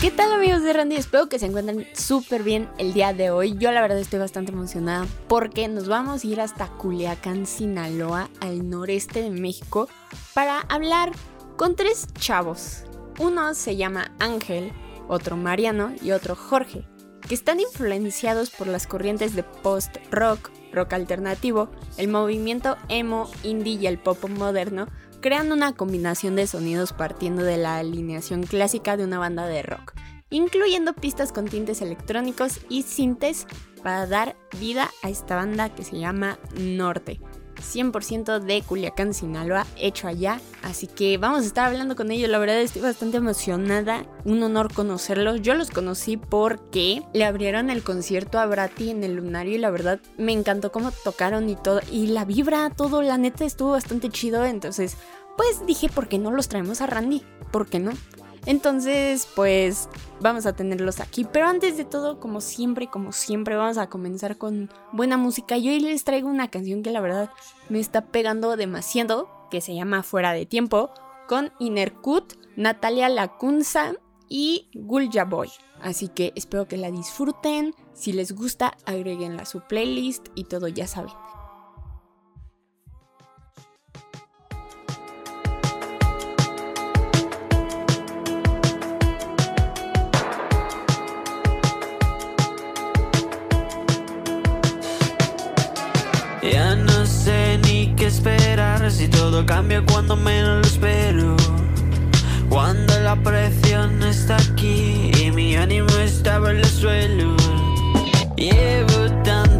¿Qué tal amigos de Randy? Espero que se encuentren súper bien el día de hoy. Yo la verdad estoy bastante emocionada porque nos vamos a ir hasta Culiacán, Sinaloa, al noreste de México, para hablar con tres chavos. Uno se llama Ángel, otro Mariano y otro Jorge, que están influenciados por las corrientes de post-rock, rock alternativo, el movimiento emo, indie y el pop moderno crean una combinación de sonidos partiendo de la alineación clásica de una banda de rock, incluyendo pistas con tintes electrónicos y sintes para dar vida a esta banda que se llama Norte. 100% de Culiacán, Sinaloa, hecho allá. Así que vamos a estar hablando con ellos. La verdad estoy bastante emocionada. Un honor conocerlos. Yo los conocí porque le abrieron el concierto a Brati en el Lunario y la verdad me encantó cómo tocaron y todo. Y la vibra, todo, la neta estuvo bastante chido. Entonces, pues dije, ¿por qué no los traemos a Randy? ¿Por qué no? Entonces, pues vamos a tenerlos aquí. Pero antes de todo, como siempre, como siempre, vamos a comenzar con buena música. Y hoy les traigo una canción que la verdad me está pegando demasiado, que se llama Fuera de Tiempo, con Inerkut, Natalia Lacunza y Gulja Boy. Así que espero que la disfruten. Si les gusta, agréguenla a su playlist y todo, ya saben. Si todo cambia cuando menos lo espero. Cuando la presión está aquí y mi ánimo está por el suelo. Llevo tantos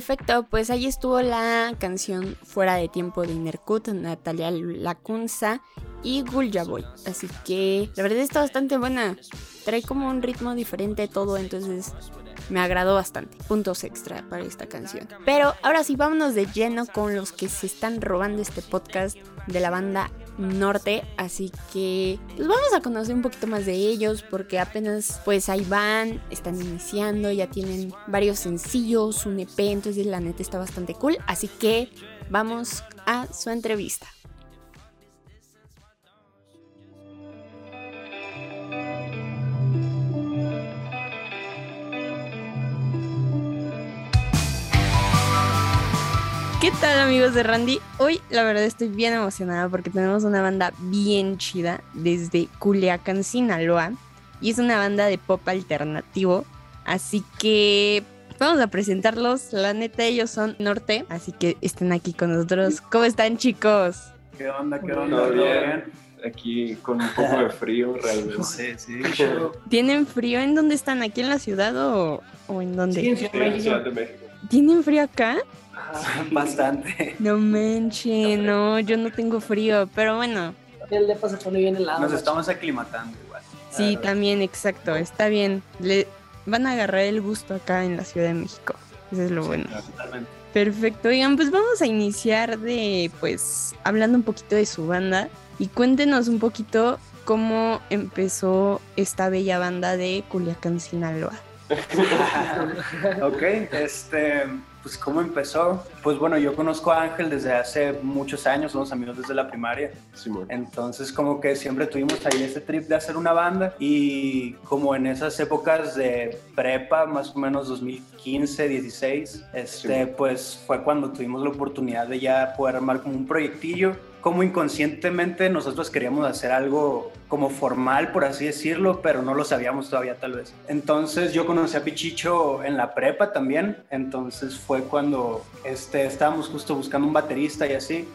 Perfecto, pues ahí estuvo la canción Fuera de Tiempo de Inercut, Natalia Lacunza y Gulja Boy. Así que la verdad está bastante buena. Trae como un ritmo diferente todo, entonces me agradó bastante. Puntos extra para esta canción. Pero ahora sí, vámonos de lleno con los que se están robando este podcast de la banda Norte. Así que pues vamos a conocer un poquito más de ellos porque apenas pues ahí van, están iniciando, ya tienen varios sencillos, un EP, entonces la neta está bastante cool. Así que vamos a su entrevista. ¿Qué tal amigos de Randy? Hoy la verdad estoy bien emocionada porque tenemos una banda bien chida desde Culiacán, Sinaloa. Y es una banda de pop alternativo. Así que vamos a presentarlos. La neta ellos son Norte. Así que estén aquí con nosotros. ¿Cómo están chicos? ¿Qué onda? ¿Qué onda? Todo ¿Todo bien. Aquí con un poco de frío realmente. Sí, sí. ¿Tienen frío? ¿En dónde están? ¿Aquí en la ciudad o, o en dónde? Sí, en Ciudad Sí, de en México. Ciudad de México. ¿Tienen frío acá? Bastante. No manchen, no, yo no tengo frío. Pero bueno, El depa se pone bien helado. Nos estamos aclimatando igual. sí, también, exacto. Está bien. Le van a agarrar el gusto acá en la Ciudad de México. Eso es lo bueno. Totalmente. Perfecto, oigan, pues vamos a iniciar de, pues, hablando un poquito de su banda y cuéntenos un poquito cómo empezó esta bella banda de Culiacán, Sinaloa. ok, este, pues cómo empezó. Pues bueno, yo conozco a Ángel desde hace muchos años, somos amigos desde la primaria. Simón. Entonces como que siempre tuvimos ahí ese trip de hacer una banda y como en esas épocas de prepa, más o menos 2015, 16, este, Sí. pues fue cuando tuvimos la oportunidad de ya poder armar como un proyectillo. Como inconscientemente nosotros queríamos hacer algo como formal, por así decirlo, pero no lo sabíamos todavía tal vez. Entonces yo conocí a Pichicho en la prepa también, entonces fue cuando este, estábamos justo buscando un baterista y así,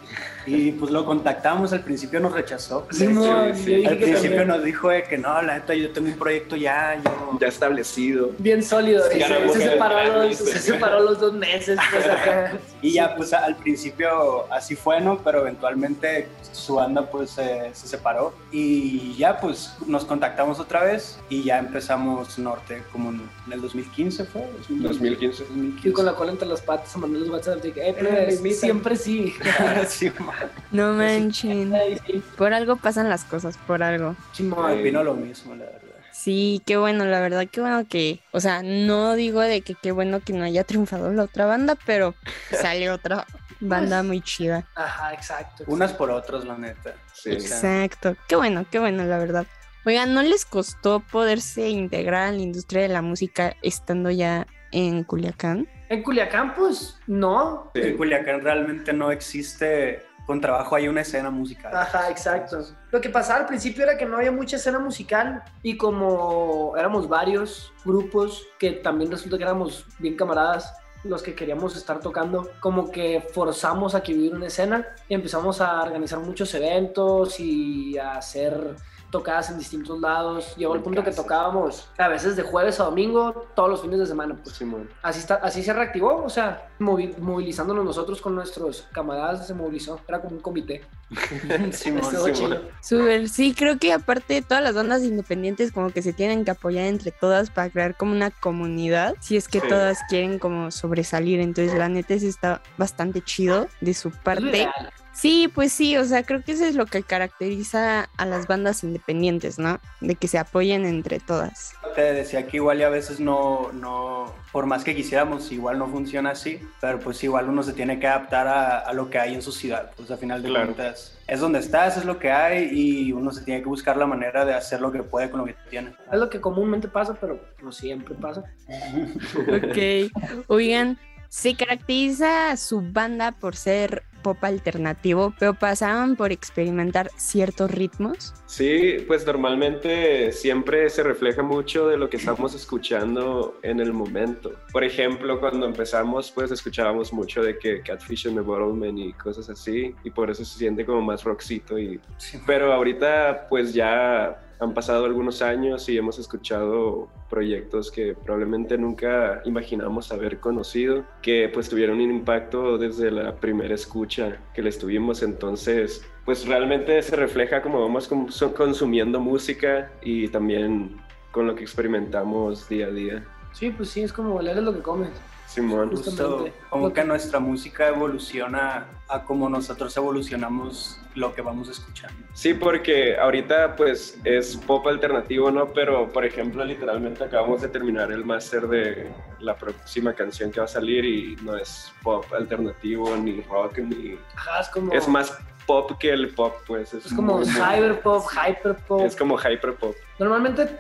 y pues lo contactamos, al principio nos rechazó. Sí, no, sí. al principio también. nos dijo de que no, la neta, yo tengo un proyecto ya, yo... Ya establecido. Bien sólido. y Ya se, separó los, grandes. se separó los dos meses. Pues, acá. Y ya, pues al principio así fue, ¿no? Pero eventualmente su banda pues eh, se separó y ya pues nos contactamos otra vez y ya empezamos Norte como en, en el 2015 fue. 2015. 2015. Y con la cola entre las patas a mandar los WhatsApp de que, eh, Eh, siempre sí. sí, man. No manchen, sí. por algo pasan las cosas, por algo. No, opino lo mismo, la verdad. Sí, qué bueno, la verdad, qué bueno que, o sea, no digo de que qué bueno que no haya triunfado la otra banda, pero sale otra banda muy chida. Ajá, exacto. Unas por otras, la neta. Sí. Exacto, qué bueno, qué bueno, la verdad. Oigan, ¿no les costó poderse integrar a la industria de la música estando ya en Culiacán? En Culiacán, pues, no. Sí. En Culiacán realmente no existe, con trabajo hay una escena musical. Ajá, exacto. Lo que pasaba al principio era que no había mucha escena musical y como éramos varios grupos que también resulta que éramos bien camaradas los que queríamos estar tocando, como que forzamos a que hubiera una escena y empezamos a organizar muchos eventos y a hacer tocadas en distintos lados. Llegó el punto que casa. tocábamos a veces de jueves a domingo, todos los fines de semana. Pues Simón. así, está, así se reactivó, o sea, movi- movilizándonos nosotros con nuestros camaradas, se movilizó. Era como un comité. Simón, Estuvo Simón. chido. Súper, sí, creo que aparte todas las bandas independientes como que se tienen que apoyar entre todas para crear como una comunidad, si es que Sí. todas quieren como sobresalir, entonces la neta sí está bastante chido de su parte. ideal. Sí, pues sí, o sea, creo que eso es lo que caracteriza a las bandas independientes, ¿no? De que se apoyen entre todas. Te decía que igual y a veces no, no, por más que quisiéramos, igual no funciona así, pero pues igual uno se tiene que adaptar a, a lo que hay en su ciudad, pues a final de Claro. cuentas es donde estás, es lo que hay y uno se tiene que buscar la manera de hacer lo que puede con lo que tiene. Es lo que comúnmente pasa, pero no siempre pasa. Ok. Oigan, se caracteriza su banda por ser pop alternativo, pero pasaban por experimentar ciertos ritmos. Sí, pues normalmente siempre se refleja mucho de lo que estamos escuchando en el momento. Por ejemplo, cuando empezamos, pues escuchábamos mucho de que Catfish and the Bottlemen y cosas así, y por eso se siente como más rockcito. Y... Sí. Pero ahorita, pues ya han pasado algunos años y hemos escuchado proyectos que probablemente nunca imaginamos haber conocido, que pues tuvieron un impacto desde la primera escucha que les tuvimos. Entonces, pues realmente se refleja como vamos consumiendo música y también con lo que experimentamos día a día. Sí, pues sí, es como leer lo que comes. Simón. Justo como que nuestra música evoluciona a como nosotros evolucionamos lo que vamos escuchando. Sí, porque ahorita pues es pop alternativo, ¿no? Pero por ejemplo, literalmente acabamos de terminar el máster de la próxima canción que va a salir y no es pop alternativo ni rock ni... Ajá, es como... Es más pop que el pop, pues. Es, como cyberpop, hyperpop. Es como hyperpop. Normalmente,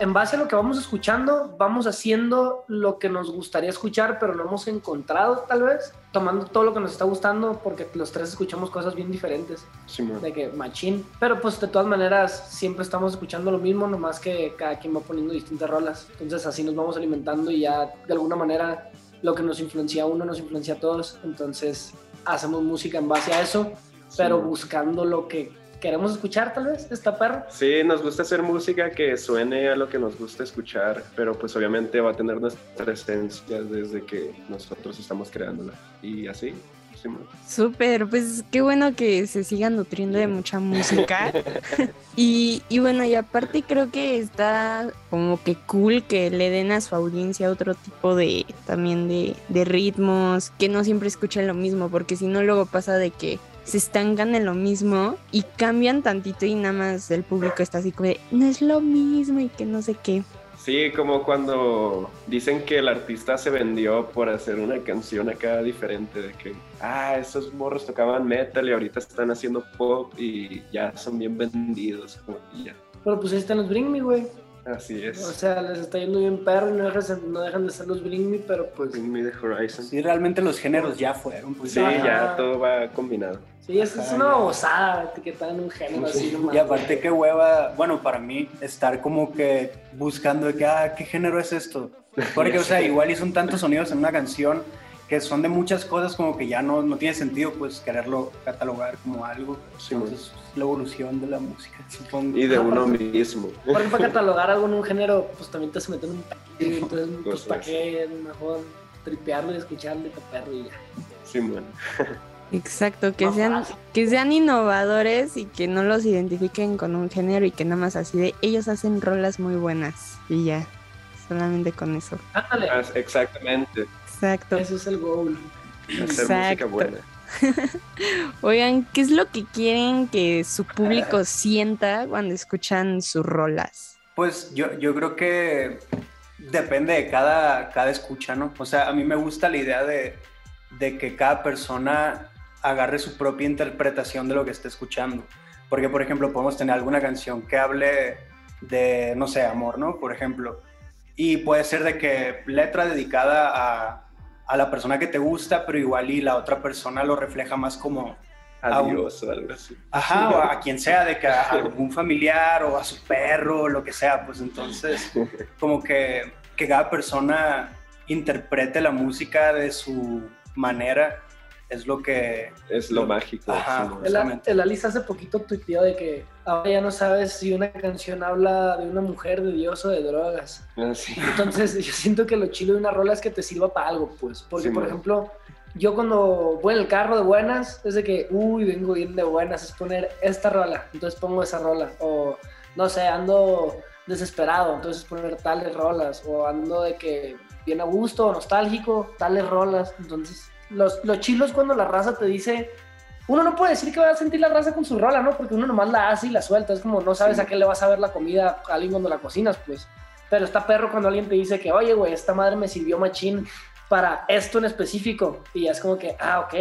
en base a lo que vamos escuchando, vamos haciendo lo que nos gustaría escuchar, pero no hemos encontrado, tal vez, tomando todo lo que nos está gustando, porque los tres escuchamos cosas bien diferentes. Sí, de que machín. Pero pues de todas maneras, siempre estamos escuchando lo mismo, nomás que cada quien va poniendo distintas rolas. Entonces así nos vamos alimentando y ya de alguna manera lo que nos influencia a uno nos influencia a todos. Entonces hacemos música en base a eso pero buscando lo que queremos escuchar tal vez, esta perra. Sí, nos gusta hacer música que suene a lo que nos gusta escuchar, pero pues obviamente va a tener nuestra esencia desde que nosotros estamos creándola. Y así. Súper, pues qué bueno que se sigan nutriendo de mucha música. y, y, bueno, y aparte creo que está como que cool que le den a su audiencia otro tipo de también de, de ritmos, que no siempre escuchen lo mismo, porque si no luego pasa de que se estancan en lo mismo y cambian tantito y nada más el público está así como de, no es lo mismo y que no sé qué. Sí, como cuando dicen que el artista se vendió por hacer una canción acá diferente, de que, ah, esos morros tocaban metal y ahorita están haciendo pop y ya son bien vendidos, como ya. Pero pues ahí están los Bring Me, güey. Así es. O sea, les está yendo bien perro y no dejan, de ser los Bring Me, pero pues... Bring Me the Horizon. Sí, realmente los géneros ya fueron. Pues, sí, ya todo va combinado. Sí, es, es una babosada etiquetar en un género así nomás. Y aparte qué hueva, bueno, para mí, estar como que buscando de que, ah, ¿qué género es esto? Porque, o sea, igual y son tantos sonidos en una canción que son de muchas cosas como que ya no, no tiene sentido pues quererlo catalogar como algo. Entonces, la evolución de la música, supongo. Y de uno mismo. Porque para catalogar algo en un género, pues también te se meten un entonces, pues, ¿para qué mejor tripearlo y escucharlo y taparlo y ya? Sí, bueno. Exacto, que sean, que sean innovadores y que no los identifiquen con un género y que nada más así de ellos hacen rolas muy buenas y ya, solamente con eso. Ándale. Exactamente. Exacto. Eso es el goal. Hacer música buena. Oigan, ¿qué es lo que quieren que su público sienta cuando escuchan sus rolas? Pues yo, yo creo que depende de cada, cada escucha, ¿no? O sea, a mí me gusta la idea de, de que cada persona agarre su propia interpretación de lo que esté escuchando. Porque, por ejemplo, podemos tener alguna canción que hable de, no sé, amor, ¿no? Por ejemplo. Y puede ser de que letra dedicada a, a la persona que te gusta, pero igual y la otra persona lo refleja más como... A Dios o algo así. Ajá, o a quien sea, de que a algún familiar o a su perro, o lo que sea, pues entonces como que, que cada persona interprete la música de su manera es lo que... Es lo, mágico. el, Alice hace poquito tuiteó de que ahora ya no sabes si una canción habla de una mujer, de Dios o de drogas. Ah, Entonces yo siento que lo chilo de una rola es que te sirva para algo, pues. Porque, por ejemplo, yo cuando voy en el carro de buenas, es de que, uy, vengo bien de buenas, es poner esta rola. Entonces pongo esa rola. O, no sé, ando desesperado, entonces poner tales rolas. O ando de que bien a gusto, nostálgico, tales rolas. Entonces los, los chilos cuando la raza te dice, uno no puede decir que va a sentir la raza con su rola, ¿no? Porque uno nomás la hace y la suelta. Es como no sabes a qué le vas a ver la comida a alguien cuando la cocinas, pues. Pero está perro cuando alguien te dice que, oye, güey, esta madre me sirvió machín para esto en específico. Y ya es como que, ah, ok.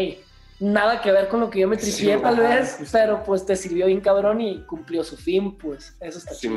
Nada que ver con lo que yo me tripié, tal vez, pero pues te sirvió bien cabrón y cumplió su fin, pues. Eso está sí,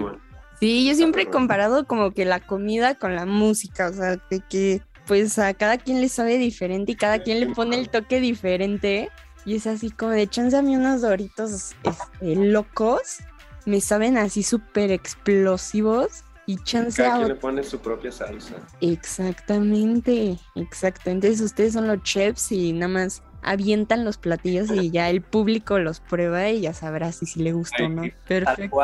Sí, yo siempre he comparado como que la comida con la música, o sea, de que pues a cada quien le sabe diferente y cada quien le pone el toque diferente. Y es así como de chance a mí unos doritos este, locos me saben así súper explosivos y chance cada quien le pone su propia salsa. Exactamente, exacto. Entonces ustedes son los chefs y nada más avientan los platillos y ya el público los prueba y ya sabrá si, si le gusta o no. Perfecto.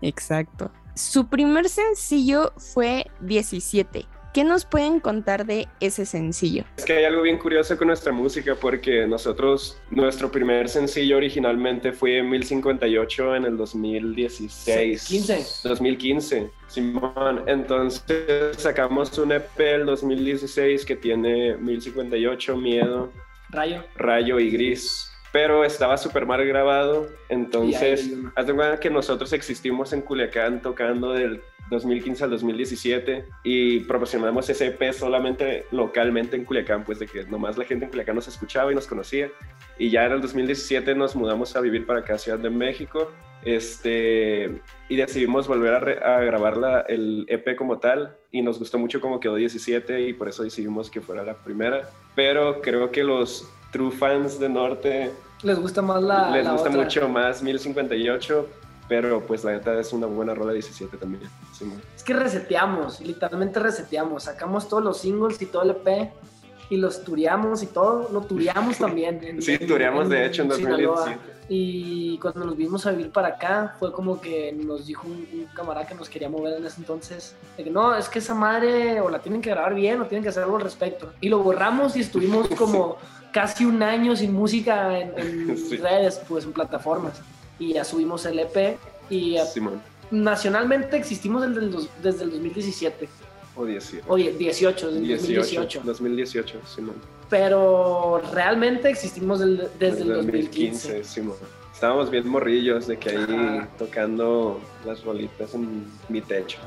Exacto. Su primer sencillo fue 17. ¿Qué nos pueden contar de ese sencillo? Es que hay algo bien curioso con nuestra música porque nosotros, nuestro primer sencillo originalmente fue 1058 en el 2016. 15. 2015, Simón. Entonces sacamos un EP el 2016 que tiene 1058, Miedo, Rayo. Rayo y Gris. Pero estaba súper mal grabado, entonces, haz de cuenta que nosotros existimos en Culiacán tocando del 2015 al 2017 y proporcionamos ese EP solamente localmente en Culiacán, pues de que nomás la gente en Culiacán nos escuchaba y nos conocía. Y ya en el 2017 nos mudamos a vivir para acá, Ciudad de México, este, y decidimos volver a, re- a grabar la- el EP como tal y nos gustó mucho cómo quedó 17 y por eso decidimos que fuera la primera. Pero creo que los true fans de Norte Les gusta más la. les la gusta otra. mucho más 1058, pero pues la neta es una buena rola 17 también. Sí. Es que reseteamos, literalmente reseteamos. Sacamos todos los singles y todo el EP y los tureamos y todo. Lo tureamos también. en- Sí, en- tureamos de hecho en Sinaloa. 2017. Y cuando nos vimos a vivir para acá, fue como que nos dijo un, un camarada que nos quería mover en ese entonces, de que no, es que esa madre o la tienen que grabar bien o tienen que hacer algo al respecto. Y lo borramos y estuvimos como casi un año sin música en, en Sí. redes, pues en plataformas. Y ya subimos el EP y Simón, nacionalmente existimos desde el, dos- desde el 2017. o 17. Oye, 18, desde el 18, 2018. 2018, Simón. Pero realmente existimos del- desde el 2015. Simón. Estábamos bien morrillos de que ahí Ajá. tocando las rolitas en mi techo.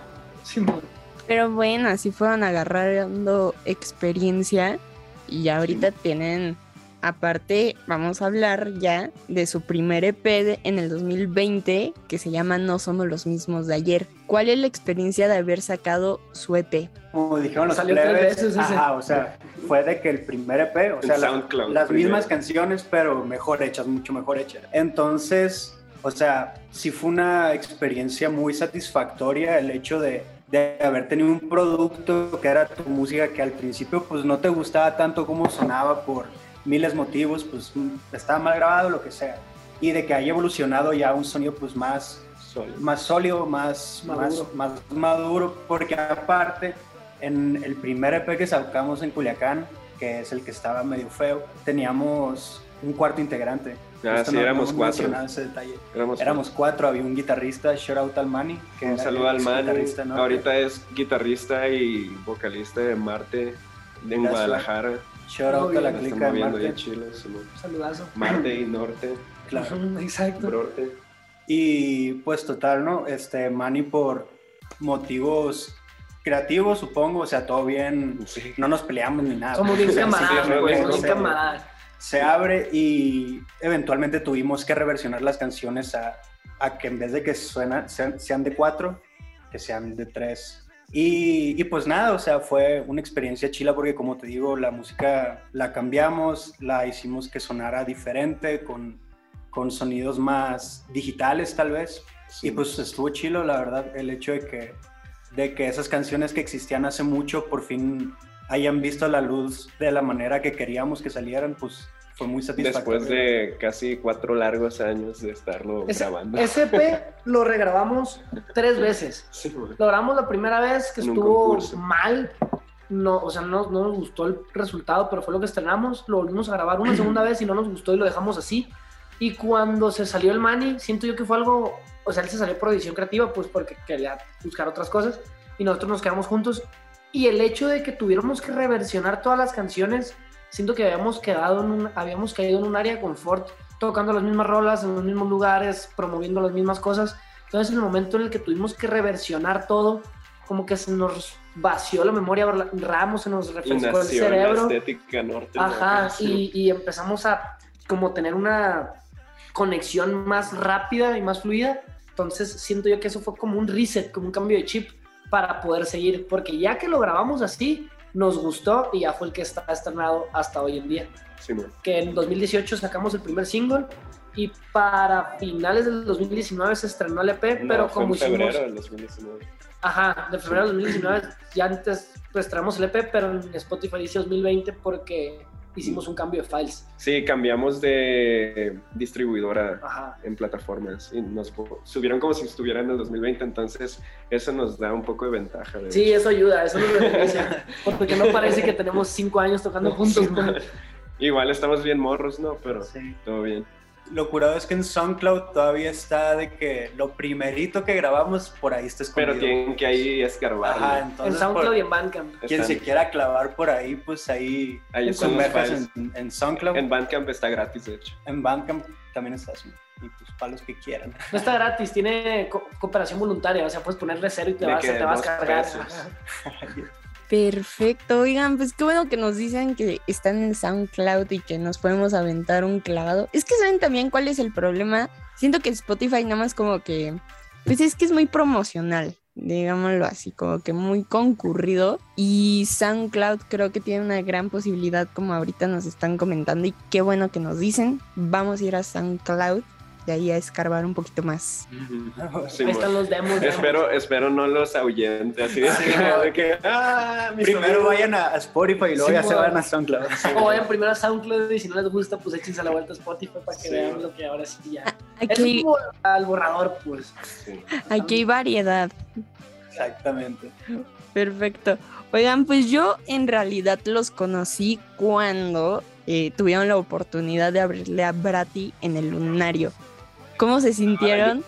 Simón. Pero bueno, así fueron agarrando experiencia y ya ahorita tienen, aparte, vamos a hablar ya de su primer EP de- en el 2020 que se llama No Somos los Mismos de Ayer. ¿Cuál es la experiencia de haber sacado su EP? Como dijeron los plebes, ajá, o sea, fue de que el primer EP, o En sea, la- las primero. mismas canciones, pero mejor hechas, mucho mejor hechas. Entonces, o sea, sí fue una experiencia muy satisfactoria el hecho de, de haber tenido un producto que era tu música que al principio pues no te gustaba tanto como sonaba por miles motivos, pues mm, estaba mal grabado, lo que sea. Y de que haya evolucionado ya un sonido pues más Solo. más sólido, más Maduro. Más, más maduro, porque aparte, en el primer EP que sacamos en Culiacán, que es el que estaba medio feo, teníamos un cuarto integrante. Ah, sí, éramos hemos cuatro. ese detalle. Éramos, Éramos cuatro, había un guitarrista, shout out al Manny. Que Un saludo al guitarrista, ¿no? Ahorita es guitarrista y vocalista de Marte en Gracias. Guadalajara. Shout out a la clica de Marte. Chile. Saludazo. Marte y Norte, Claro. Exacto. Norte. Y pues total, ¿no? Este, Manny por motivos creativos, supongo, o sea, todo bien, Sí. no nos peleamos ni nada. Somos bien camaradas, sí, güey. sí, Somos sí. bien camaradas. se abre y eventualmente tuvimos que reversionar las canciones a, a que en vez de que suenan, sean, sean de cuatro, que sean de tres. Y, y pues nada, o sea, fue una experiencia chila porque como te digo, la música la cambiamos, la hicimos que sonara diferente, con, con sonidos más digitales tal vez. Y pues estuvo chilo, la verdad, el hecho de que, de que esas canciones que existían hace mucho por fin hayan visto la luz de la manera que queríamos que salieran, pues fue muy satisfactorio. Después de casi cuatro largos años de estarlo Ese, grabando. ese EP lo regrabamos tres veces. Sí. Lo grabamos la primera vez que En estuvo mal. No, o sea, no, no nos gustó el resultado, pero fue lo que estrenamos. Lo volvimos a grabar una segunda vez y no nos gustó y lo dejamos así. Y cuando se salió el Manny, siento yo que fue algo, o sea, él se salió por edición creativa, pues porque quería buscar otras cosas y nosotros nos quedamos juntos. Y el hecho de que tuviéramos que reversionar todas las canciones, siento que habíamos quedado en un, habíamos caído en un área de confort, tocando las mismas rolas en los mismos lugares, promoviendo las mismas cosas. Entonces, en el momento en el que tuvimos que reversionar todo, como que se nos vació la memoria, Ramos se nos Y refrescó el nació la cerebro. estética norte. Ajá, y, y empezamos a como tener una conexión más rápida y más fluida. Entonces siento yo que eso fue como un reset, como un cambio de chip para poder seguir, porque ya que lo grabamos así, nos gustó y ya fue el que está estrenado hasta hoy en día. Sí. Que en 2018 sacamos el primer single y para finales del 2019 se estrenó el EP, No, pero en como hicimos... febrero del 2019. Ajá, de febrero del 2019, ya antes pues traemos el EP, pero en Spotify dice 2020 porque hicimos un cambio de files. Sí, cambiamos de distribuidora Ajá. en plataformas y nos subieron como si estuviera en el 2020, entonces eso nos da un poco de ventaja. de Sí, hecho. eso ayuda, eso nos beneficia. Porque no parece que tenemos cinco años tocando juntos. ¿no? Igual estamos bien morros, ¿no? Pero Sí. todo bien. Lo curado es que en SoundCloud todavía está de que lo primerito que grabamos por ahí está escondido. Pero tienen que ahí escarbarlo. Ajá, En SoundCloud por- y en Bandcamp. quien Están- se quiera clavar por ahí, pues ahí Ahí sumerjas en, en SoundCloud. En En, Bandcamp está gratis, de hecho. Bandcamp también está así. Y pues para los que quieran. No está gratis, tiene co- cooperación voluntaria. O sea, puedes ponerle cero y te De vas, que te vas a cargar. Perfecto, oigan, pues qué bueno que nos dicen que están en SoundCloud y que nos podemos aventar un clavado. Es que saben también cuál es el problema. Siento que Spotify nada más como que, pues es que es muy promocional, digámoslo así, como que muy concurrido. Y SoundCloud creo que tiene una gran posibilidad, como ahorita nos están comentando, y qué bueno que nos dicen. Vamos a ir a SoundCloud de ahí a escarbar un poquito más. Sí, Ahí están los demos. demos. Espero, espero no los ahuyente, así de, Sí, de que, ah, Primero amigos". vayan a a Spotify y luego Sí, ya se van a SoundCloud. O vayan primero a SoundCloud y si no les gusta, pues échense la vuelta a Spotify para que Sí. vean lo que ahora sí ya. Es Aquí, como al borrador, pues. Sí. aquí hay variedad. Exactamente. Perfecto. Oigan, pues yo en realidad los conocí cuando eh, tuvieron la oportunidad de abrirle a Brati en el lunario. ¿Cómo se sintieron?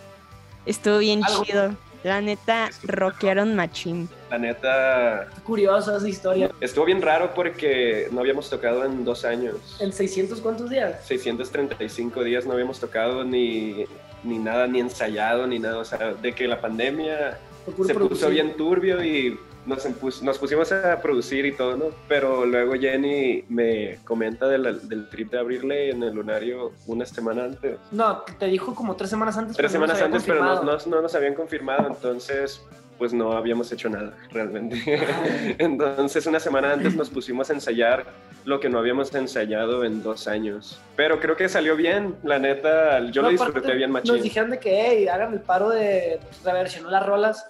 Estuvo bien Algo- chido. La neta, rockearon machín. La neta, curiosa esa historia. estuvo bien raro porque no habíamos tocado en dos años. ¿En 600 cuántos días? 635 días no habíamos tocado ni, ni nada, ni ensayado, ni nada. O sea, de que la pandemia se puso bien turbio y nos, nos pusimos a producir y todo, ¿no? Pero luego Jenny me comenta de la- del trip de abrirle en el lunario una semana antes. No, te dijo como tres semanas antes. Tres nos semanas antes, pero no, no- no nos habían confirmado, entonces pues no habíamos hecho nada realmente. entonces una semana antes nos pusimos a ensayar lo que no habíamos ensayado en dos años. Pero creo que salió bien, la neta, yo No, lo disfruté bien Nos machín. dijeron de que hey, hagan el paro de reversionar las rolas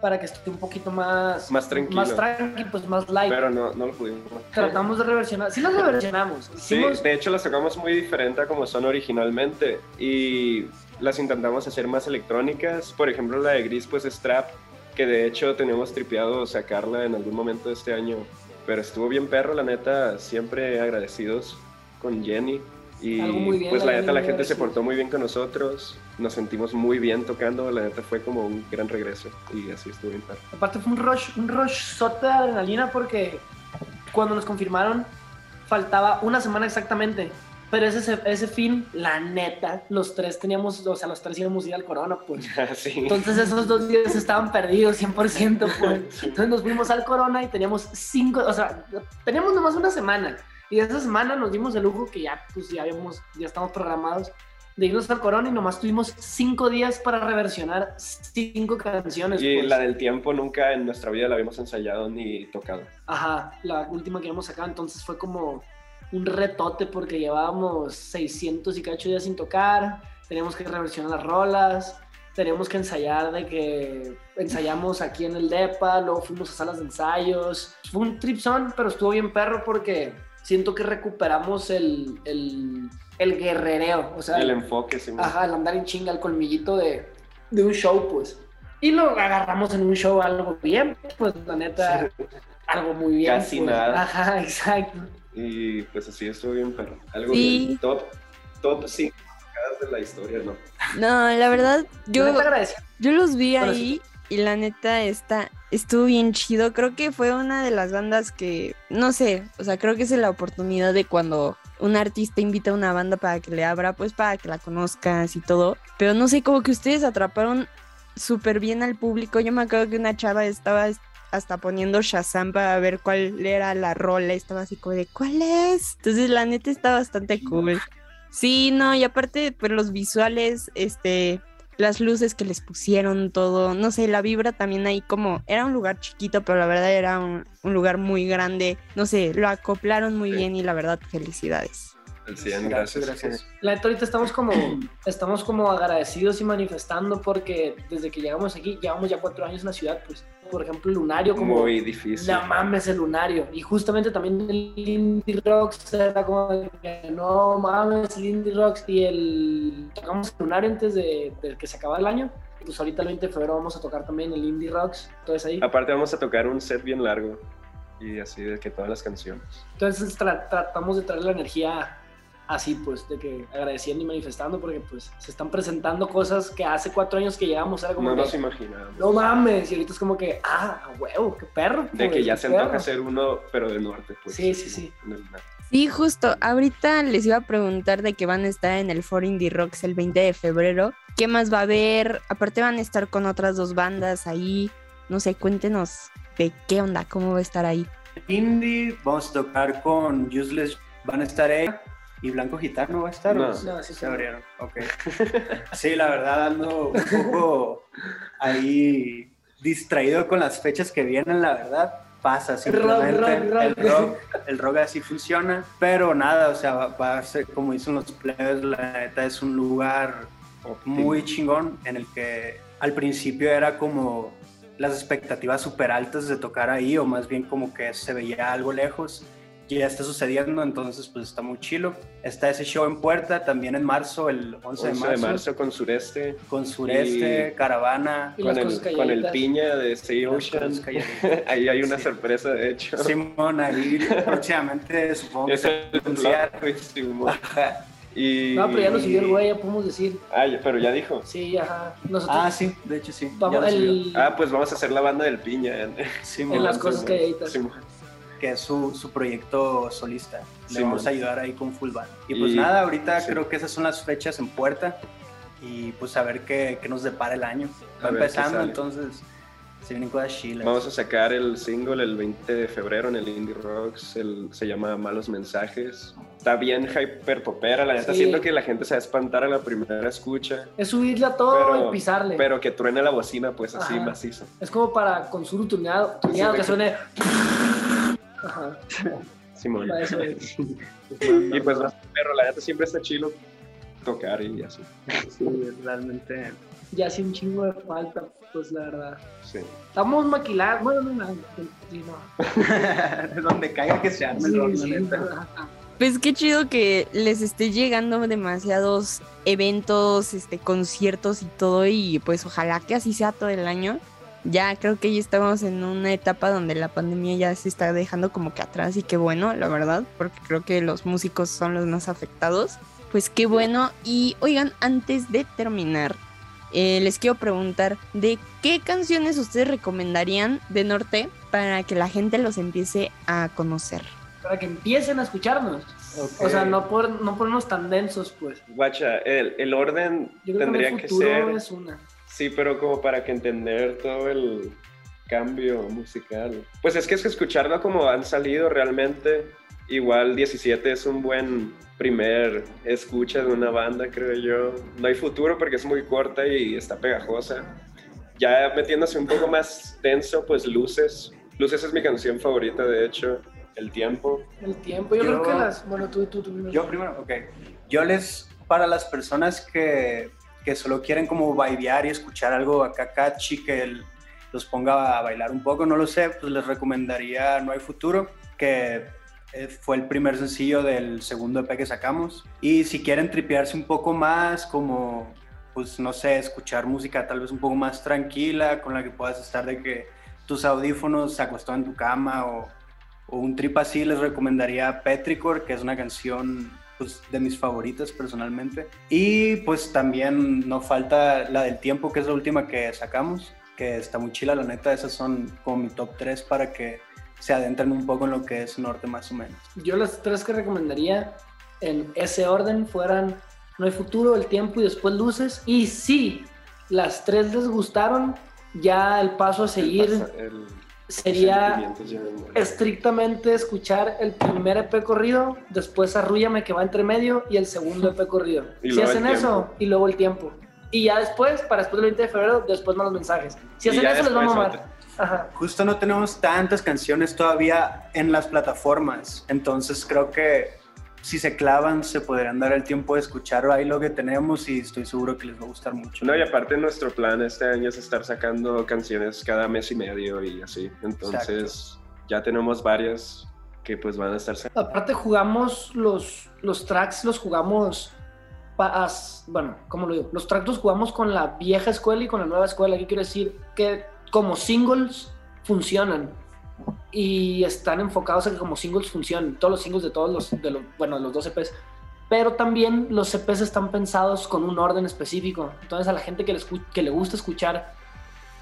para que esté un poquito más... Más tranquilo. Más tranqui, pues más light. Pero no, no lo pudimos. Tratamos de reversionar. Sí las reversionamos. Sí, Hicimos... de hecho las tocamos muy diferente a como son originalmente y las intentamos hacer más electrónicas. Por ejemplo, la de Gris pues es trap, que de hecho teníamos tripeado sacarla en algún momento de este año, pero estuvo bien perro, la neta, siempre agradecidos con Jenny. Y bien, pues la neta la gente se portó muy bien con nosotros, nos sentimos muy bien tocando, la neta fue como un gran regreso y así estuvo bien perro. Aparte fue un rush, un rush sote de adrenalina porque cuando nos confirmaron faltaba una semana exactamente. Pero ese, ese fin, la neta, los tres teníamos, o sea, los tres íbamos a ir al Corona, pues. sí. Entonces esos dos días estaban perdidos 100%, pues. Entonces nos fuimos al Corona y teníamos cinco, o sea, teníamos nomás una semana. Y esa semana nos dimos el lujo que ya, pues ya habíamos, ya estamos programados de irnos al Corona y nomás tuvimos cinco días para reversionar cinco canciones. Y pues. la del tiempo nunca en nuestra vida la habíamos ensayado ni tocado. Ajá, la última que habíamos sacado, entonces fue como un retote porque llevábamos 600 y cacho días sin tocar, teníamos que reversionar las rolas, teníamos que ensayar de que ensayamos aquí en el DEPA, luego fuimos a salas de ensayos. Fue un trip son, pero estuvo bien perro porque siento que recuperamos el, el, el guerrereo, o sea, el enfoque, sí. Ajá, el andar en chinga, el colmillito de, de un show, pues. Y lo agarramos en un show algo bien, pues la neta, algo muy bien. Casi pues. nada. Ajá, exacto. Y pues así estuvo bien, perro. Algo Sí. bien. Top, top 5 de la historia, ¿no? No, la verdad, yo, Yo los vi ahí y la neta está, estuvo bien chido. Creo que fue una de las bandas que, no sé, o sea, creo que es la oportunidad de cuando un artista invita a una banda para que le abra, pues para que la conozcas y todo. Pero no sé, como que ustedes atraparon súper bien al público. Yo me acuerdo que una chava estaba es- hasta poniendo Shazam para ver cuál era la rola. Estaba así como de, ¿cuál es? Entonces la neta está bastante cool. Sí, no, y aparte, pues los visuales, este, las luces que les pusieron, todo, no sé, la vibra también ahí como, era un lugar chiquito, pero la verdad era un, un lugar muy grande, no sé, lo acoplaron muy Sí. bien y la verdad, felicidades. Al 100, gracias. gracias. La neta, ahorita estamos como, estamos como agradecidos y manifestando porque desde que llegamos aquí, llevamos ya cuatro años en la ciudad, pues por ejemplo, Lunario, como... Muy difícil. No mames, el Lunario. Y justamente también el Indie Rocks era como que no mames, el Indie Rocks y el. Tocamos el Lunario antes de, de que se acabara el año. Pues ahorita el 20 de febrero vamos a tocar también el Indie Rocks. Entonces ahí. Aparte vamos a tocar un set bien largo y así de que todas las canciones. Entonces tra- tratamos de traer la energía así, pues, de que agradeciendo y manifestando, porque pues se están presentando cosas que hace cuatro años que llegamos, era como No que, nos imaginábamos. no mames, y ahorita es como que, ah, huevo, qué perro. De que ya se perro. antoja hacer uno, pero de norte, pues. Sí, sí, sí. Sí, justo. Ahorita les iba a preguntar de que van a estar en el Foro Indie Rocks el 20 de febrero. ¿Qué más va a haber? Aparte van a estar con otras dos bandas ahí. No sé, cuéntenos de qué onda, cómo va a estar ahí. Indie, vamos a tocar con Useless, van a estar ella y Blanco Gitano va a estar. ¿o No. No, sí, se sí. abrieron. Ok. Sí, la verdad ando un poco ahí distraído con las fechas que vienen, la verdad. Pasa simplemente. rock, rock. El rock, el rock así funciona. Pero nada, o sea, va, va a ser como dicen los players, la neta es un lugar muy chingón en el que al principio era como las expectativas súper altas de tocar ahí o más bien como que se veía algo lejos y ya está sucediendo, entonces pues está muy chilo. Está ese show en puerta también en marzo, el 11, 11 de, marzo, con sureste, con Sureste, Y- Caravana, Y con el, con piña de Sea Ocean. Ahí hay una Sí. sorpresa, de hecho. Simón ahí próximamente supongo que Es se el va a. Y... No, pero ya lo subió el güey, ya podemos decir. Ah, ya- pero ya dijo. Sí, ajá. Nosotros Ah, sí, de hecho sí. ya vamos el, Ah, pues vamos a hacer la banda del piña. En las cosas Simón. calladitas. Simón. Que es su, su proyecto solista. Le Simón. vamos a ayudar ahí con Full Band. Y pues Y- nada, ahorita sí. creo que esas son las fechas en puerta y pues a ver qué, qué nos depara el año. A Va qué empezando, entonces se vienen cosas chilas. Vamos a sacar el single el 20 de febrero en el Indie Rocks. el- se llama Malos Mensajes. Está bien hyper popera. La neta Sí. siento que la gente se va a espantar a la primera escucha. Es subirle a todo Pero- y pisarle. Pero que truene la bocina, pues así Ajá. macizo. Es como para con su tuneado, tuneado Sí, que suene. Ajá, Simón. Y pues va a ser perro, la neta siempre está chilo tocar y así. Sí, realmente. Ya hace un chingo de falta, pues la verdad. Sí. Estamos maquilados. Bueno, no, no, no. Donde caiga que se arme Sí. Pues qué chido que les esté llegando demasiados eventos, este, conciertos y todo, y pues ojalá que así sea todo el año. Ya creo que ya estamos en una etapa donde la pandemia ya se está dejando como que atrás y qué bueno, la verdad, porque creo que los músicos son los más afectados. Pues qué bueno. Y oigan, antes de terminar, eh, les quiero preguntar, ¿de qué canciones ustedes recomendarían de Norte para que la gente los empiece a conocer? Para que empiecen a escucharnos. Ok. O sea, no, por, no ponernos tan densos, pues. Guacha, el, el orden Yo creo tendría que que, el futuro ser. es una. Sí, pero como para que entender todo el cambio musical. Pues es que es que escucharlo como han salido realmente. Igual 17 es un buen primer escucha de una banda, creo yo. No hay futuro porque es muy corta y está pegajosa. Ya metiéndose un poco más denso, pues Luces. Luces es mi canción favorita, de hecho. El tiempo. El tiempo. Yo, Yo- creo que las. Bueno, tú, tú, tú. primero. Yo primero, ok. Yo les, para las personas que, que solo quieren como bailar y escuchar algo acá catchy que el- los ponga a bailar un poco, no lo sé, pues les recomendaría No hay futuro, que eh, fue el primer sencillo del segundo EP que sacamos. Y si quieren tripearse un poco más, como, pues no sé, escuchar música tal vez un poco más tranquila, con la que puedas estar de que tus audífonos se acostó en tu cama o, o un trip así, les recomendaría Petrichor, que es una canción pues, de mis favoritas personalmente. Y pues también no falta la del tiempo, que es la última que sacamos, que está muy chila, la neta, esas son como mi top 3 para que se adentren un poco en lo que es norte más o menos. Yo las tres que recomendaría en ese orden fueran No hay futuro, El tiempo y después Luces. Y si las tres les gustaron, ya el paso a seguir El pasa- el- sería estrictamente escuchar el primer EP corrido, después Arrúllame que va entre medio y el segundo EP corrido. Y si hacen eso y luego el tiempo. Y ya después, para después del 20 de febrero, después más los mensajes. Si Y hacen eso, les va a mamar. Ajá. Justo no tenemos tantas canciones todavía en las plataformas, entonces creo que si se clavan, se podrían dar el tiempo de escuchar ahí lo que tenemos y estoy seguro que les va a gustar mucho. No, y aparte nuestro plan este año es estar sacando canciones cada mes y medio y así. Entonces ya tenemos varias que pues van a estar sacando. Aparte jugamos los, los tracks, los jugamos, pa- as- bueno, ¿cómo lo digo? Los tracks los jugamos con la vieja escuela y con la nueva escuela. ¿Qué quiero decir? Que como singles funcionan y están enfocados a que como singles funcionen. Todos los singles de todos los, de los, bueno, de los dos EPs. Pero también los EPs están pensados con un orden específico. Entonces a la gente que le, que le gusta escuchar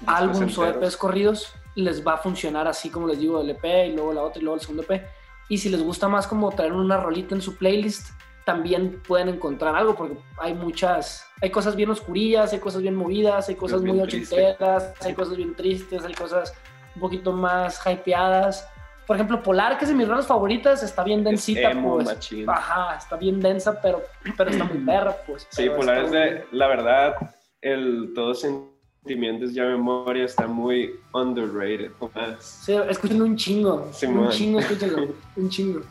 álbums o. EPs corridos, les va a funcionar así como les digo, el EP y luego la otra y luego el segundo EP. Y si les gusta más como traer una rolita en su playlist, también pueden encontrar algo porque hay muchas, hay cosas bien oscurillas, hay cosas bien movidas, hay cosas muy ochenteras, hay cosas bien tristes, hay cosas un poquito más hypeadas. Por ejemplo, Polar, que es de mis rolas favoritas, está bien densita, emo, pues. machín. Ajá, está bien densa, pero, pero está muy perra, pues. Sí, Polar es de, la verdad, el Todos Sentimientos ya Memoria está muy underrated. Más. Sí, escuchen un chingo. Un chingo, escúchenlo. un chingo.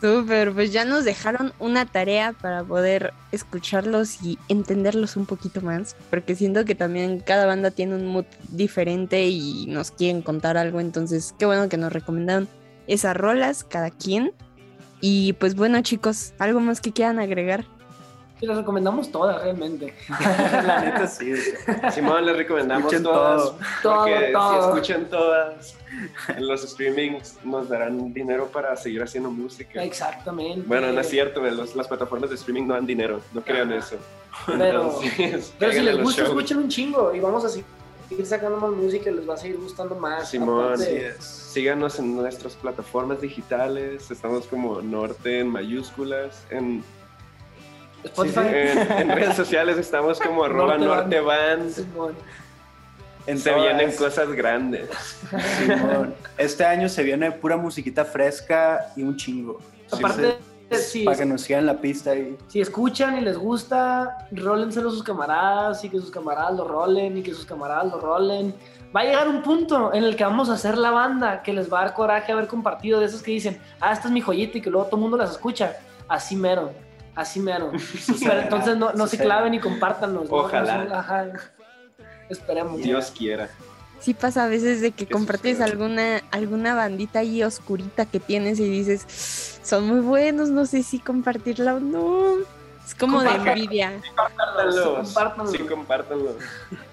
Súper, pues ya nos dejaron una tarea para poder escucharlos y entenderlos un poquito más, porque siento que también cada banda tiene un mood diferente y nos quieren contar algo, entonces qué bueno que nos recomendaron esas rolas cada quien. Y pues bueno chicos, ¿algo más que quieran agregar? Y les recomendamos todas, realmente. la neta sí. Simón, les recomendamos Escuchen todas. todo. Porque Todo, todo. si escuchan todas, en los streamings nos darán dinero para seguir haciendo música. Exactamente. Bueno, no es cierto, los- las plataformas de streaming no dan dinero, no crean Ajá. eso. Pero, Entonces, pero si les gusta, escuchen un chingo y vamos a seguir sacando más música y les va a seguir gustando más. Simón, Aparte- síganos en nuestras plataformas digitales, estamos como Norte en mayúsculas, en, Spotify. en, en redes sociales estamos como arroba Norte. En se todas. vienen cosas grandes. Simón. Este año se viene pura musiquita fresca y un chingo. Aparte, si, Para que nos sigan la pista y si escuchan y les gusta, rólenselo a sus camaradas y que sus camaradas lo rolen y que sus camaradas lo rolen. Va a llegar un punto en el que vamos a hacer la banda que les va a dar coraje haber compartido de esos que dicen, ah, esta es mi joyita y que luego todo el mundo las escucha. Así mero, así mero. Pero entonces no, no se claven y compártanlos. ¿no? Ojalá. No son- ajá. Esperemos. Dios quiera. Sí pasa a veces de que compartes alguna, alguna bandita ahí oscurita que tienes y dices, son muy buenos, no sé si compartirla o no. Es como de envidia. Compártanlo. compártanlo. Sí, compártanlo.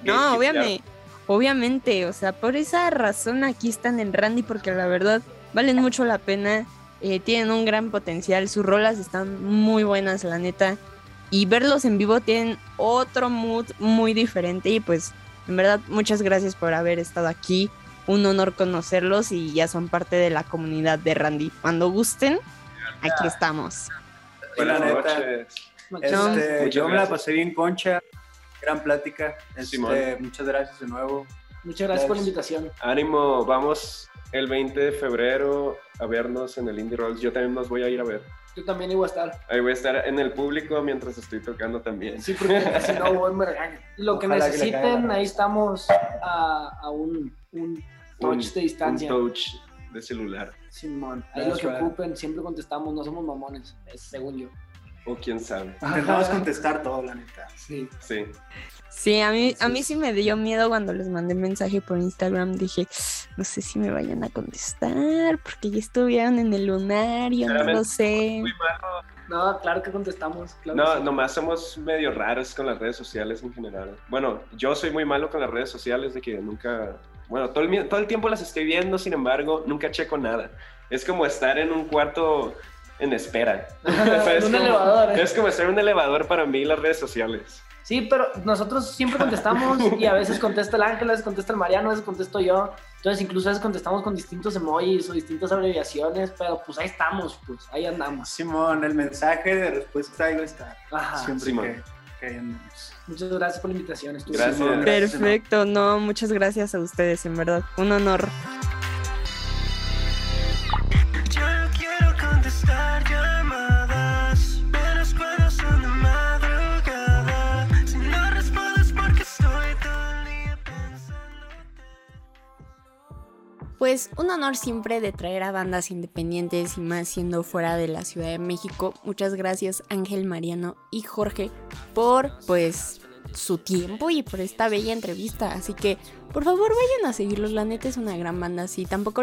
No, obviamente, obviamente, o sea, por esa razón aquí están en Randy porque la verdad valen mucho la pena, eh, tienen un gran potencial, sus rolas están muy buenas, la neta, y verlos en vivo tienen otro mood muy diferente y pues en verdad muchas gracias por haber estado aquí, un honor conocerlos y ya son parte de la comunidad de Randy. Cuando gusten, aquí estamos. Buenas noches. Este, yo me la pasé bien concha, gran plática. Este, muchas gracias de nuevo. Muchas gracias por la invitación. Ánimo, vamos el 20 de febrero a vernos en el Indie Rolls. Yo también nos voy a ir a ver. Yo también iba a estar. Ahí voy a estar en el público mientras estoy tocando también. Sí, porque si no, voy me regañan. Lo que Ojalá que necesiten, caiga la ahí estamos a, a un, un touch Un- de distancia. Un touch de celular. Simón, ahí That's lo que right. ocupen, siempre contestamos, no somos mamones, es según yo. O quién sabe. Intentamos contestar todo, la neta. Sí. Sí. Sí, a mí, a mí sí me dio miedo cuando les mandé mensaje por Instagram. Dije, no sé si me vayan a contestar porque ya estuvieron en el lunario, no lo sé. Muy malo. No, claro que contestamos. claro No, que sí. nomás somos medio raros con las redes sociales en general. Bueno, yo soy muy malo con las redes sociales de que nunca... Bueno, todo el, mi- todo el tiempo las estoy viendo, sin embargo, nunca checo nada. Es como estar en un cuarto en espera. En un como, elevador, ¿eh? Es como estar en un elevador para mí las redes sociales. Sí, pero nosotros siempre contestamos y a veces contesta el Ángel, a veces contesta el Mariano, a veces contesto yo. Entonces incluso a veces contestamos con distintos emojis o distintas abreviaciones, pero pues ahí estamos, pues ahí andamos. Simón, el mensaje de respuesta ahí va a estar. Ajá. Siempre Simón. que, que ahí andemos. Muchas gracias por la invitación. Gracias. bueno. Perfecto, no, muchas gracias a ustedes, en verdad. Un honor. Pues un honor siempre de traer a bandas independientes y más siendo fuera de la Ciudad de México. Muchas gracias Ángel, Mariano y Jorge por pues su tiempo y por esta bella entrevista. Así que por favor vayan a seguirlos, la neta es una gran banda. Si tampoco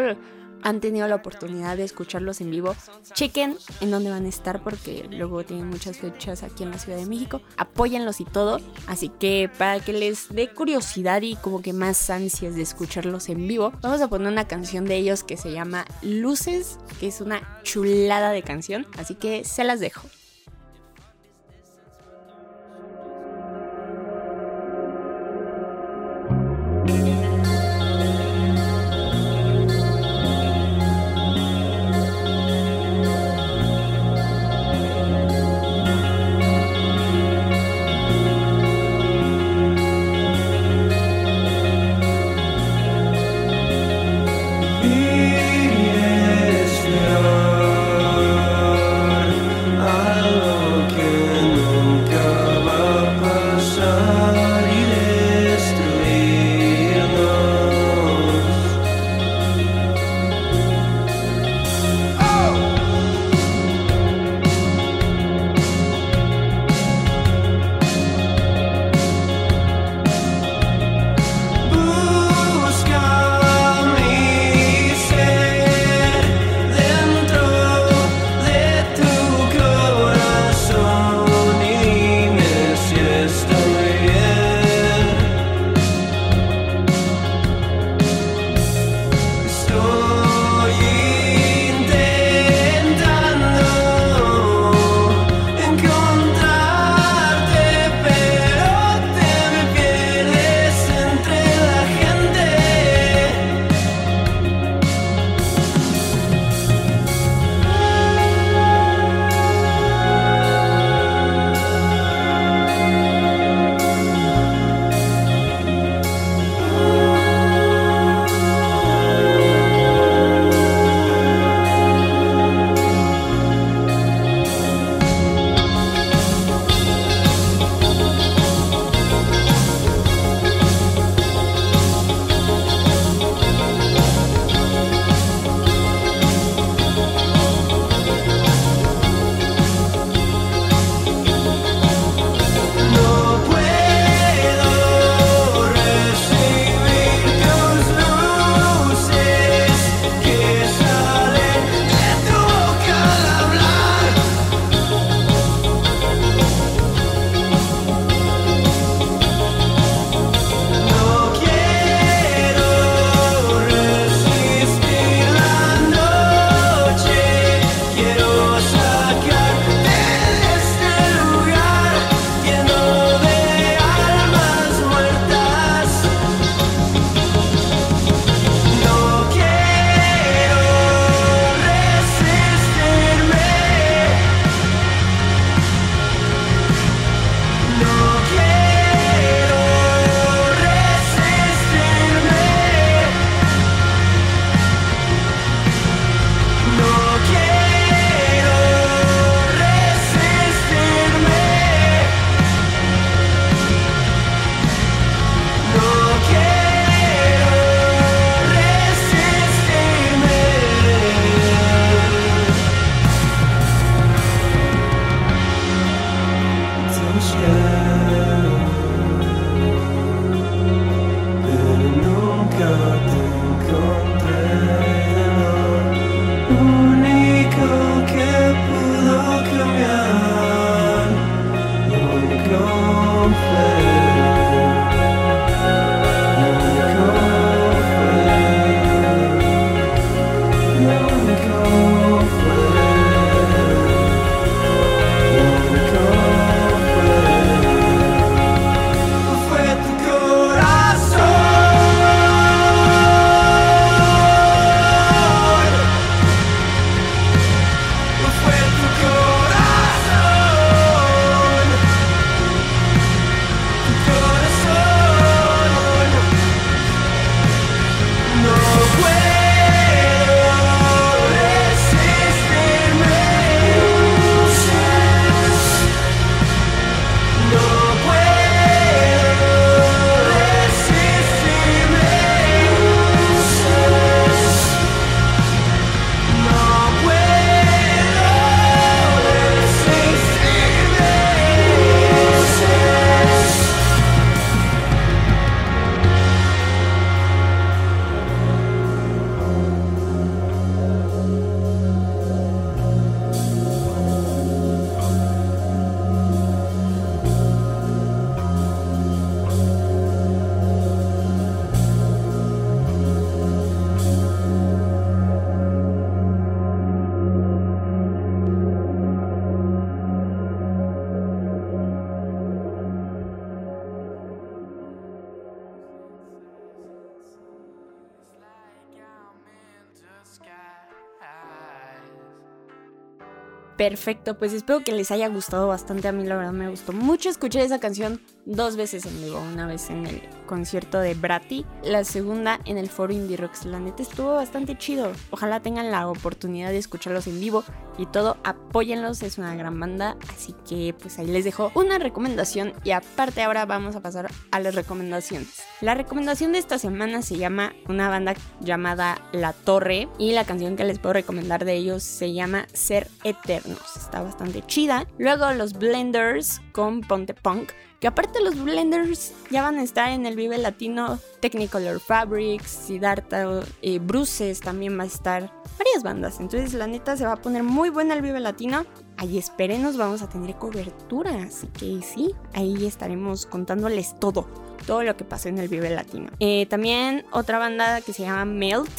han tenido la oportunidad de escucharlos en vivo, chequen en dónde van a estar porque luego tienen muchas fechas aquí en la Ciudad de México. Apóyenlos y todo. Así que para que les dé curiosidad y como que más ansias de escucharlos en vivo, vamos a poner una canción de ellos que se llama Luces, que es una chulada de canción. Así que se las dejo. Perfecto, pues espero que les haya gustado bastante. A mí la verdad me gustó mucho escuchar esa canción dos veces en vivo. Una vez en el concierto de Brati, la segunda en el foro Indie Rocks. La neta estuvo bastante chido. Ojalá tengan la oportunidad de escucharlos en vivo y todo. Apóyenlos, es una gran banda. Así que pues ahí les dejo una recomendación. Y aparte ahora vamos a pasar a las recomendaciones. La recomendación de esta semana se llama una banda llamada La Torre. Y la canción que les puedo recomendar de ellos se llama Ser Eternos. Está bastante chida. Luego los Blenders con Ponte Punk. Que aparte los Blenders ya van a estar en el Vive Latino. Technicolor Fabrics, Siddhartha, eh, Bruces también va a estar. Varias bandas. Entonces la neta se va a poner muy buena el Vive Latino. Ahí espérenos, vamos a tener cobertura. Así que sí, ahí estaremos contándoles todo. Todo lo que pasó en el Vive Latino. Eh, también otra banda que se llama Melt.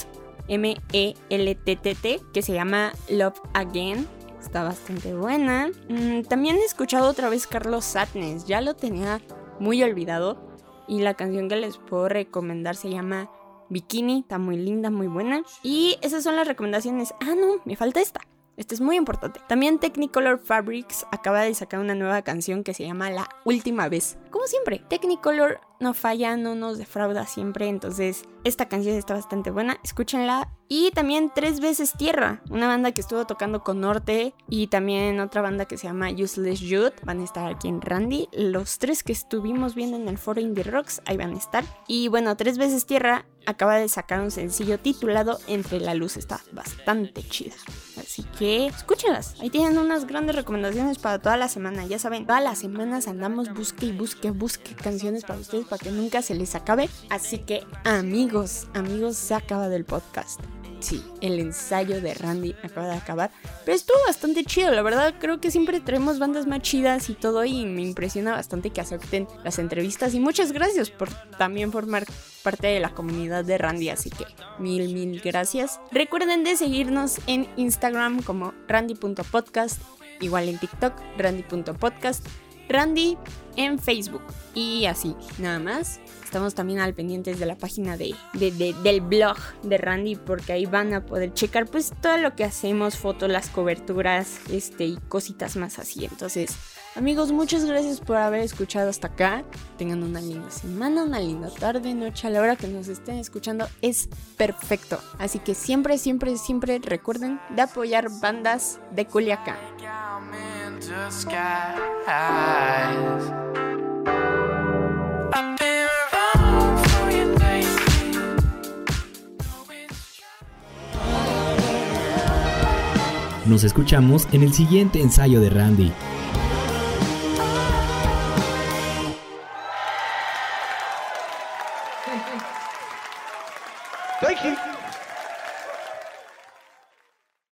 M-E-L-T-T-T. Que se llama Love Again está bastante buena. Mm, también he escuchado otra vez Carlos Satnes, ya lo tenía muy olvidado. Y la canción que les puedo recomendar se llama Bikini, está muy linda, muy buena. Y esas son las recomendaciones. Ah, no, me falta esta. Esta es muy importante. También Technicolor Fabrics acaba de sacar una nueva canción que se llama La Última Vez. Como siempre, Technicolor no falla, no nos defrauda siempre. Entonces, esta canción está bastante buena. Escúchenla. Y también Tres Veces Tierra, una banda que estuvo tocando con Norte. Y también otra banda que se llama Useless Youth. Van a estar aquí en Randy. Los tres que estuvimos viendo en el foro Indie Rocks, ahí van a estar. Y bueno, Tres Veces Tierra acaba de sacar un sencillo titulado Entre la Luz. Está bastante chida. Así que escúchenlas. Ahí tienen unas grandes recomendaciones para toda la semana. Ya saben, todas las semanas andamos busque y busque, busque canciones para ustedes para que nunca se les acabe. Así que amigos, amigos, se acaba del podcast. Sí, el ensayo de Randy acaba de acabar. Pero estuvo bastante chido, la verdad. Creo que siempre traemos bandas más chidas y todo. Y me impresiona bastante que acepten las entrevistas. Y muchas gracias por también formar parte de la comunidad de Randy. Así que mil, mil gracias. Recuerden de seguirnos en Instagram como randy.podcast. Igual en TikTok, randy.podcast. Randy en Facebook. Y así, nada más. Estamos también al pendientes de la página de, de- de- del blog de Randy porque ahí van a poder checar pues todo lo que hacemos, fotos, las coberturas, este y cositas más así. Entonces, amigos, muchas gracias por haber escuchado hasta acá. Tengan una linda semana, una linda tarde, noche a la hora que nos estén escuchando es perfecto. Así que siempre, siempre, siempre recuerden de apoyar bandas de Culiacán. Nos escuchamos en el siguiente ensayo de Randy.